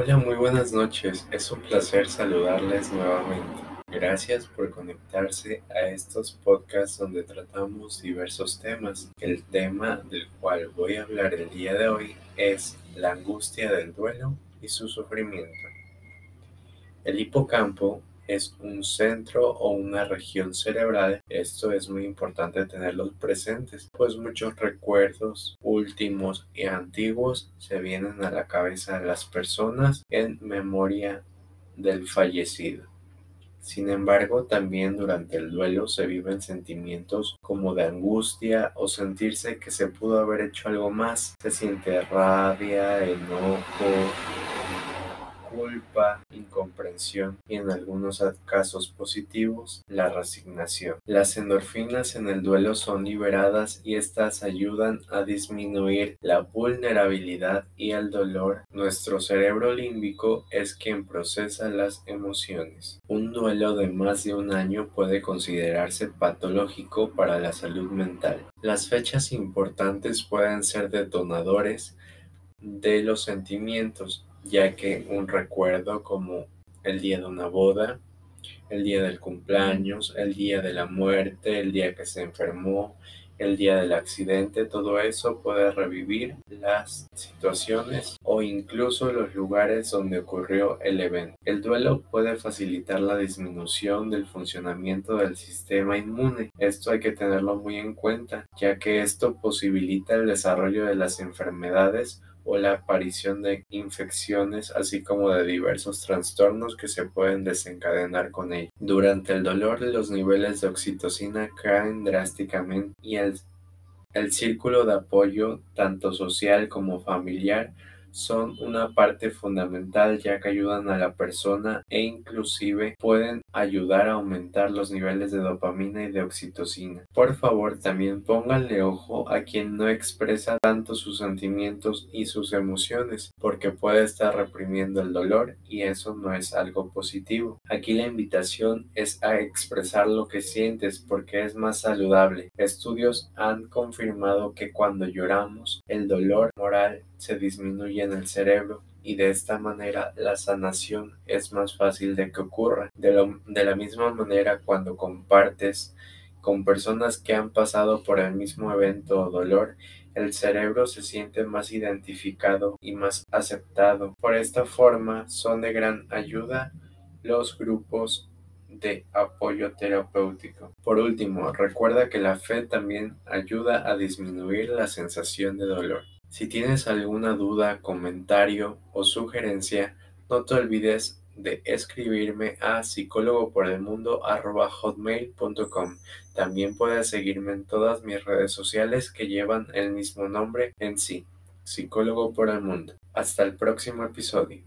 Hola, muy buenas noches. Es un placer saludarles nuevamente. Gracias por conectarse a estos podcasts donde tratamos diversos temas. El tema del cual voy a hablar el día de hoy es la angustia del duelo y su sufrimiento. El hipocampo es un centro o una región cerebral. Esto es muy importante tenerlos presentes, pues muchos recuerdos últimos y antiguos se vienen a la cabeza de las personas en memoria del fallecido. Sin embargo, también durante el duelo se viven sentimientos como de angustia o sentirse que se pudo haber hecho algo más. Se siente rabia, enojo, culpa, incomprensión y en algunos casos positivos, la resignación. Las endorfinas en el duelo son liberadas y estas ayudan a disminuir la vulnerabilidad y el dolor. Nuestro cerebro límbico es quien procesa las emociones. Un duelo de más de un año puede considerarse patológico para la salud mental. Las fechas importantes pueden ser detonadores de los sentimientos ya que un recuerdo como el día de una boda, el día del cumpleaños, el día de la muerte, el día que se enfermó, el día del accidente, todo eso puede revivir las situaciones o incluso los lugares donde ocurrió el evento. El duelo puede facilitar la disminución del funcionamiento del sistema inmune. Esto hay que tenerlo muy en cuenta, ya que esto posibilita el desarrollo de las enfermedades o la aparición de infecciones, así como de diversos trastornos que se pueden desencadenar con ello. Durante el dolor, los niveles de oxitocina caen drásticamente y el, el círculo de apoyo, tanto social como familiar, son una parte fundamental ya que ayudan a la persona e inclusive pueden ayudar a aumentar los niveles de dopamina y de oxitocina. Por favor, también pónganle ojo a quien no expresa tanto sus sentimientos y sus emociones, porque puede estar reprimiendo el dolor y eso no es algo positivo. Aquí la invitación es a expresar lo que sientes porque es más saludable. Estudios han confirmado que cuando lloramos, el dolor moral se disminuye en el cerebro y de esta manera la sanación es más fácil de que ocurra. De, de, la misma manera cuando compartes con personas que han pasado por el mismo evento o dolor, el cerebro se siente más identificado y más aceptado. Por esta forma son de gran ayuda los grupos de apoyo terapéutico. Por último, recuerda que la fe también ayuda a disminuir la sensación de dolor. Si tienes alguna duda, comentario o sugerencia, no te olvides de escribirme a psicólogoporelmundo.com. También puedes seguirme en todas mis redes sociales que llevan el mismo nombre en sí, Psicólogo por el Mundo. Hasta el próximo episodio.